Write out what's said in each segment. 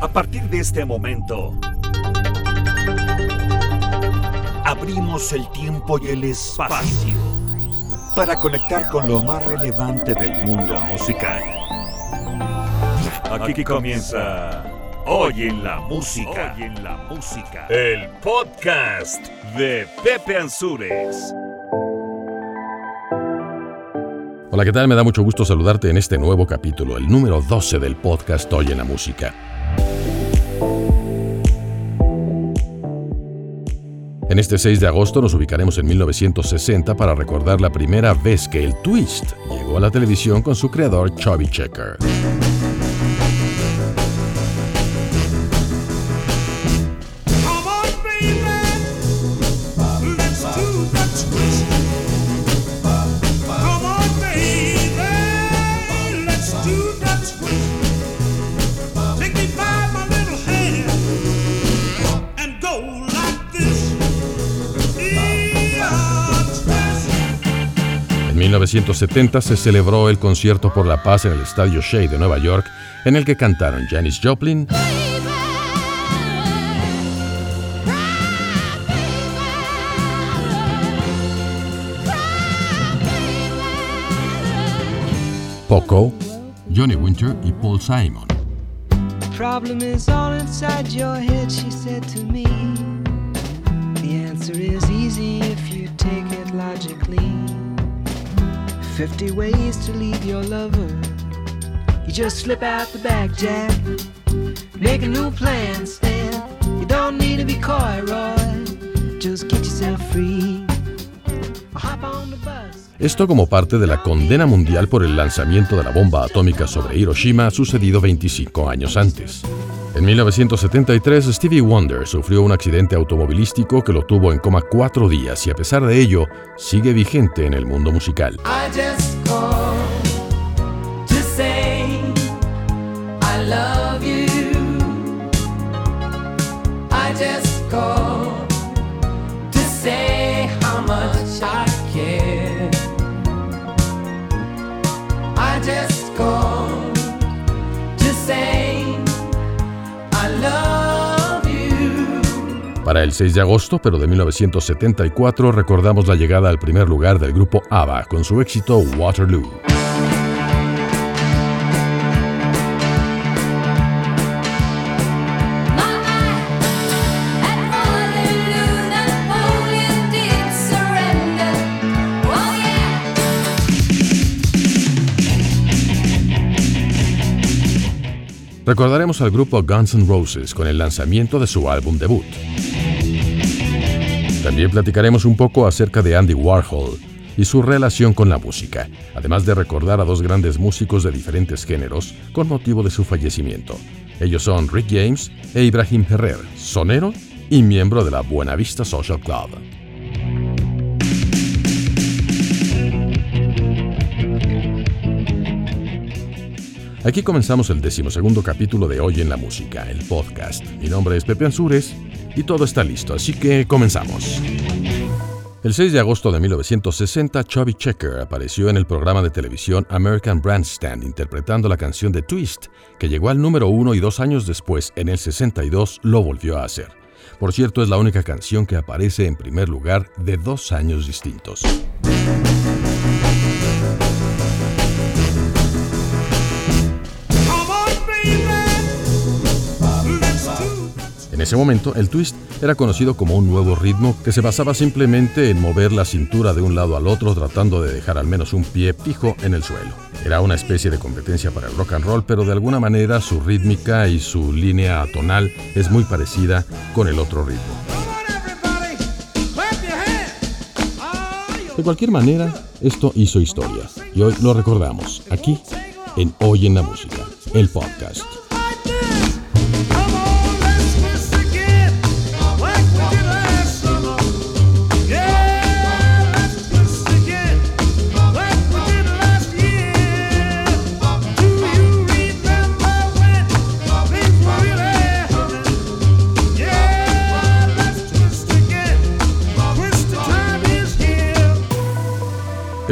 A partir de este momento, abrimos el tiempo y el espacio para conectar con lo más relevante del mundo musical. Aquí comienza Hoy en la música. Hoy en la música. El podcast de Pepe Ansures. Hola, ¿qué tal? Me da mucho gusto saludarte en este nuevo capítulo, el número 12 del podcast Hoy en la música. En este 6 de agosto nos ubicaremos en 1960 para recordar la primera vez que el twist llegó a la televisión con su creador Chubby Checker. 1970 se celebró el Concierto por la Paz en el Estadio Shea de Nueva York, en el que cantaron Janis Joplin, Poco, Johnny Winter y Paul Simon. problem is all inside your head, she said to me. The answer is easy if you take it logically. 50 ways to leave your lover. Esto como parte de la condena mundial por el lanzamiento de la bomba atómica sobre Hiroshima sucedido 25 años antes. En 1973, Stevie Wonder sufrió un accidente automovilístico que lo tuvo en coma cuatro días y a pesar de ello, sigue vigente en el mundo musical. Para el 6 de agosto, pero de 1974, recordamos la llegada al primer lugar del grupo ABBA con su éxito Waterloo. Recordaremos al grupo Guns N' Roses con el lanzamiento de su álbum debut. También platicaremos un poco acerca de Andy Warhol y su relación con la música, además de recordar a dos grandes músicos de diferentes géneros con motivo de su fallecimiento. Ellos son Rick James e Ibrahim Ferrer, sonero y miembro de la Buena Vista Social Club. Aquí comenzamos el decimosegundo capítulo de Hoy en la Música, el podcast. Mi nombre es Pepe Ansures y todo está listo, así que comenzamos. El 6 de agosto de 1960, Chubby Checker apareció en el programa de televisión American Bandstand interpretando la canción de Twist, que llegó al número uno y dos años después, en el 62, lo volvió a hacer. Por cierto, es la única canción que aparece en primer lugar de dos años distintos. Ese momento, el twist era conocido como un nuevo ritmo que se basaba simplemente en mover la cintura de un lado al otro tratando de dejar al menos un pie fijo en el suelo. Era una especie de competencia para el rock and roll, pero de alguna manera su rítmica y su línea atonal es muy parecida con el otro ritmo. De cualquier manera, esto hizo historia y hoy lo recordamos aquí en Hoy en la Música, el podcast.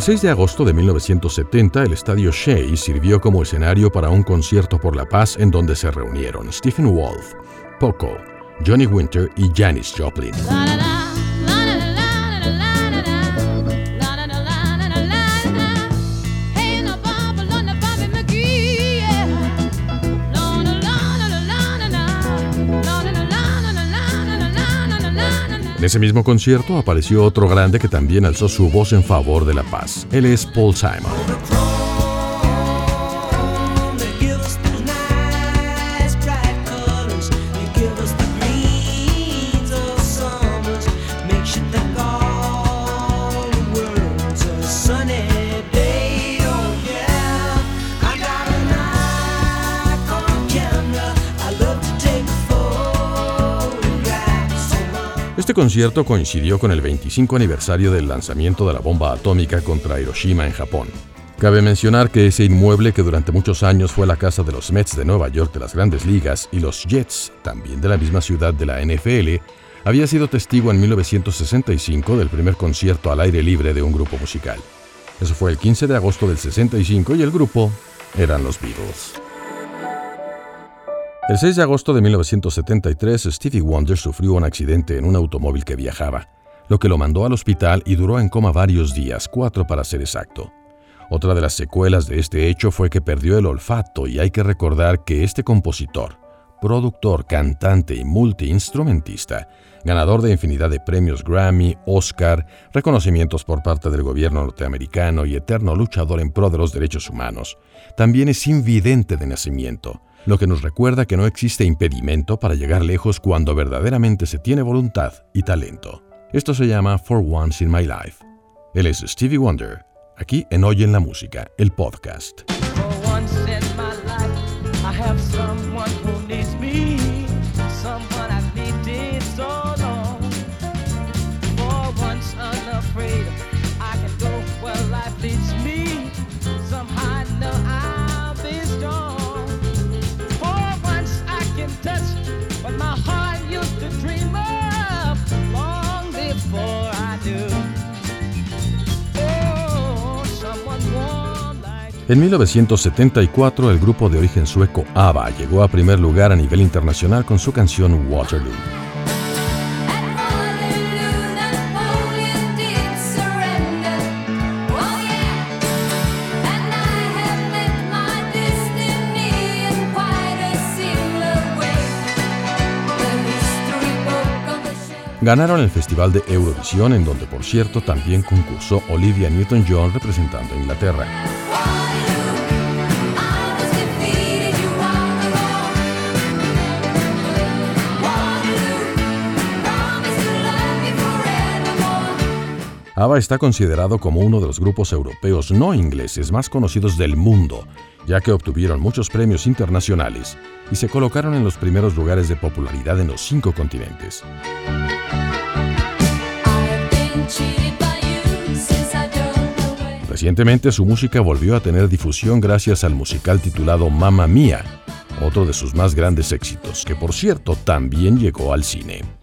El El 6 de agosto de 1970, el estadio Shea sirvió como escenario para un concierto por la paz en donde se reunieron Stephen Wolf, Poco, Johnny Winter y Janis Joplin. Ese mismo concierto apareció otro grande que también alzó su voz en favor de la paz. Él es Paul Simon. Concierto coincidió con el 25 aniversario del lanzamiento de la bomba atómica contra Hiroshima en Japón. Cabe mencionar que ese inmueble que durante muchos años fue la casa de los Mets de Nueva York de las grandes ligas y los Jets, también de la misma ciudad de la NFL, había sido testigo en 1965 del primer concierto al aire libre de un grupo musical. Eso fue el 15 de agosto del 65 y el grupo eran los Beatles. El 6 de agosto de 1973, Stevie Wonder sufrió un accidente en un automóvil que viajaba, lo que lo mandó al hospital y duró en coma varios días, cuatro para ser exacto. Otra de las secuelas de este hecho fue que perdió el olfato y hay que recordar que este compositor, productor, cantante y multiinstrumentista, ganador de infinidad de premios Grammy, Oscar, reconocimientos por parte del gobierno norteamericano y eterno luchador en pro de los derechos humanos, también es invidente de nacimiento, lo que nos recuerda que no existe impedimento para llegar lejos cuando verdaderamente se tiene voluntad y talento. Esto se llama For Once in My Life. Él es Stevie Wonder, aquí en Hoy en la Música, el podcast. En 1974, el grupo de origen sueco ABBA llegó a primer lugar a nivel internacional con su canción Waterloo. Ganaron el Festival de Eurovisión, en donde por cierto también concursó Olivia Newton-John representando a Inglaterra. ABBA está considerado como uno de los grupos europeos no ingleses más conocidos del mundo, ya que obtuvieron muchos premios internacionales y se colocaron en los primeros lugares de popularidad en los cinco continentes. Recientemente su música volvió a tener difusión gracias al musical titulado Mamma Mía, otro de sus más grandes éxitos, que por cierto también llegó al cine.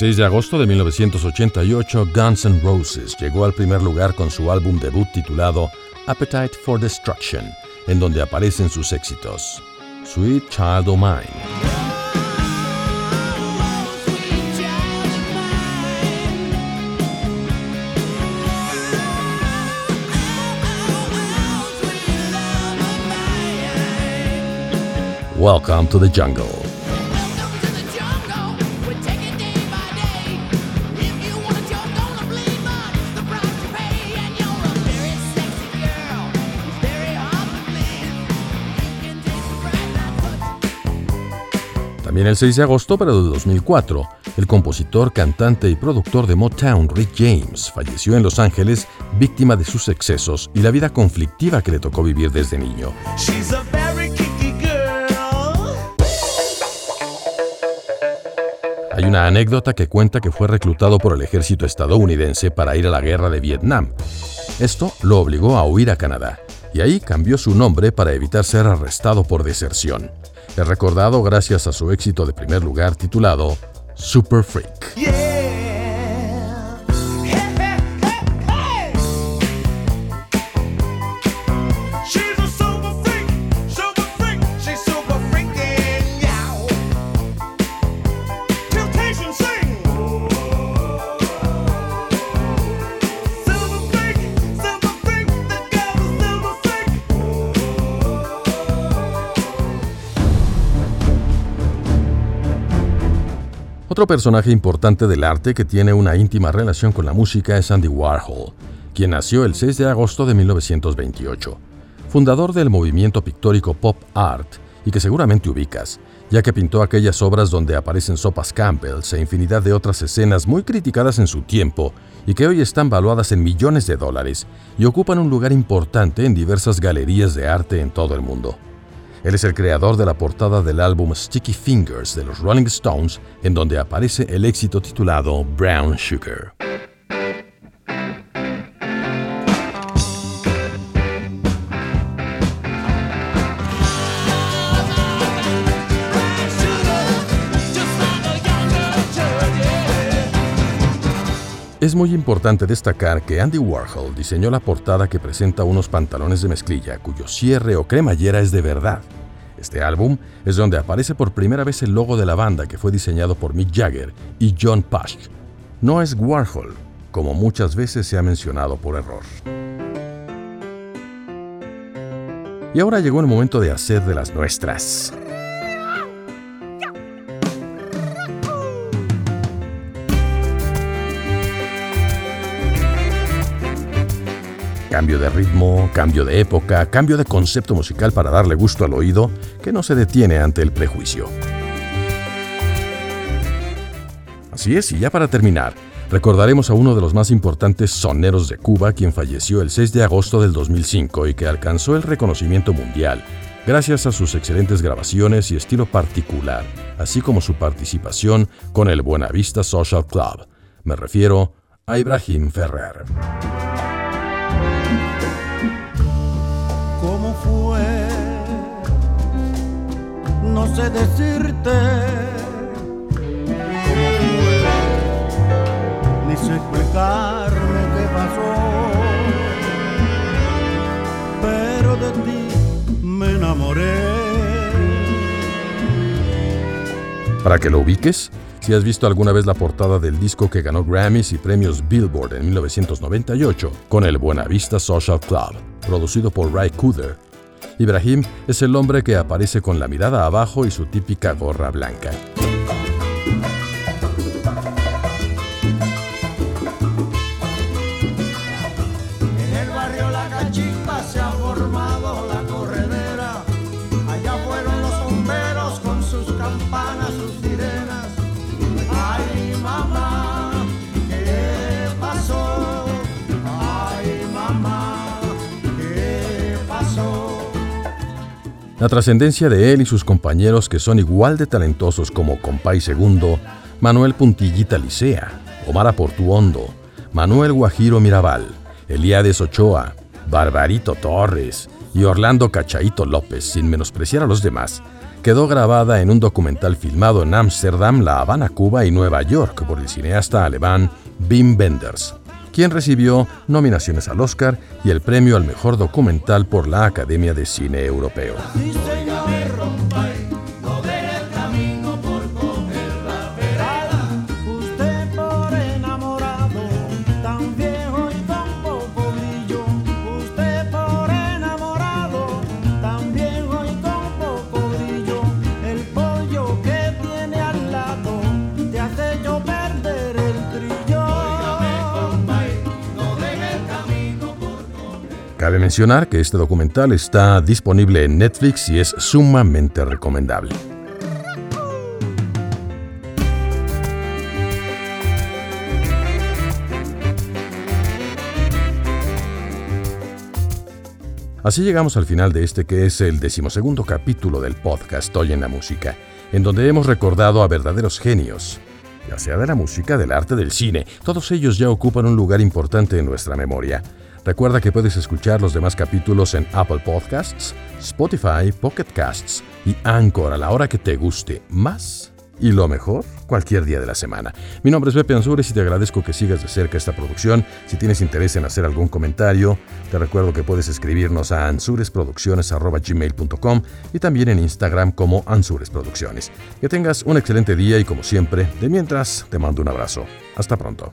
16 de agosto de 1988, Guns N' Roses llegó al primer lugar con su álbum debut titulado Appetite for Destruction, en donde aparecen sus éxitos. Sweet Child O' Mine. Welcome to the jungle. También el 6 de agosto, pero de 2004, El compositor, cantante y productor de Motown, Rick James, falleció en Los Ángeles víctima de sus excesos y la vida conflictiva que le tocó vivir desde niño. Hay una anécdota que cuenta que fue reclutado por el ejército estadounidense para ir a la guerra de Vietnam. Esto lo obligó a huir a Canadá y ahí cambió su nombre para evitar ser arrestado por deserción. Es recordado gracias a su éxito de primer lugar titulado Super Freak. Otro personaje importante del arte que tiene una íntima relación con la música es Andy Warhol, quien nació el 6 de agosto de 1928, fundador del movimiento pictórico pop art y que seguramente ubicas, ya que pintó aquellas obras donde aparecen sopas Campbell's e infinidad de otras escenas muy criticadas en su tiempo y que hoy están valuadas en millones de dólares y ocupan un lugar importante en diversas galerías de arte en todo el mundo. Él es el creador de la portada del álbum Sticky Fingers de los Rolling Stones, en donde aparece el éxito titulado Brown Sugar. Es muy importante destacar que Andy Warhol diseñó la portada que presenta unos pantalones de mezclilla cuyo cierre o cremallera es de verdad. Este álbum es donde aparece por primera vez el logo de la banda que fue diseñado por Mick Jagger y John Pash. No es Warhol, como muchas veces se ha mencionado por error. Y ahora llegó el momento de hacer de las nuestras. Cambio de ritmo, cambio de época, cambio de concepto musical para darle gusto al oído que no se detiene ante el prejuicio. Así es, y ya para terminar, recordaremos a uno de los más importantes soneros de Cuba, quien falleció el 6 de agosto del 2005 y que alcanzó el reconocimiento mundial gracias a sus excelentes grabaciones y estilo particular, así como su participación con el Buenavista Social Club. Me refiero a Ibrahim Ferrer. Sé decirte ni sé explicarme qué pasó, pero de ti me enamoré. Para que lo ubiques, si has visto alguna vez la portada del disco que ganó Grammys y premios Billboard en 1998 con el Buenavista Social Club, producido por Ray Cooder, Ibrahim es el hombre que aparece con la mirada abajo y su típica gorra blanca. La trascendencia de él y sus compañeros que son igual de talentosos como Compay Segundo, Manuel Puntillita Licea, Omar Aportuondo, Manuel Guajiro Mirabal, Eliades Ochoa, Barbarito Torres y Orlando Cachaito López, sin menospreciar a los demás, quedó grabada en un documental filmado en Ámsterdam, La Habana, Cuba y Nueva York por el cineasta alemán Wim Wenders, quien recibió nominaciones al Oscar y el premio al mejor documental por la Academia de Cine Europeo. mencionar que este documental está disponible en Netflix y es sumamente recomendable. Así llegamos al final de este que es el decimosegundo capítulo del podcast Hoy en la Música, en donde hemos recordado a verdaderos genios, ya sea de la música, del arte, del cine, todos ellos ya ocupan un lugar importante en nuestra memoria. Recuerda que puedes escuchar los demás capítulos en Apple Podcasts, Spotify, Pocket Casts y Anchor a la hora que te guste más y lo mejor cualquier día de la semana. Mi nombre es Pepe Ansures y te agradezco que sigas de cerca esta producción. Si tienes interés en hacer algún comentario, te recuerdo que puedes escribirnos a ansuresproducciones.gmail.com y también en Instagram como Ansures Producciones. Que tengas un excelente día y como siempre, de mientras, te mando un abrazo. Hasta pronto.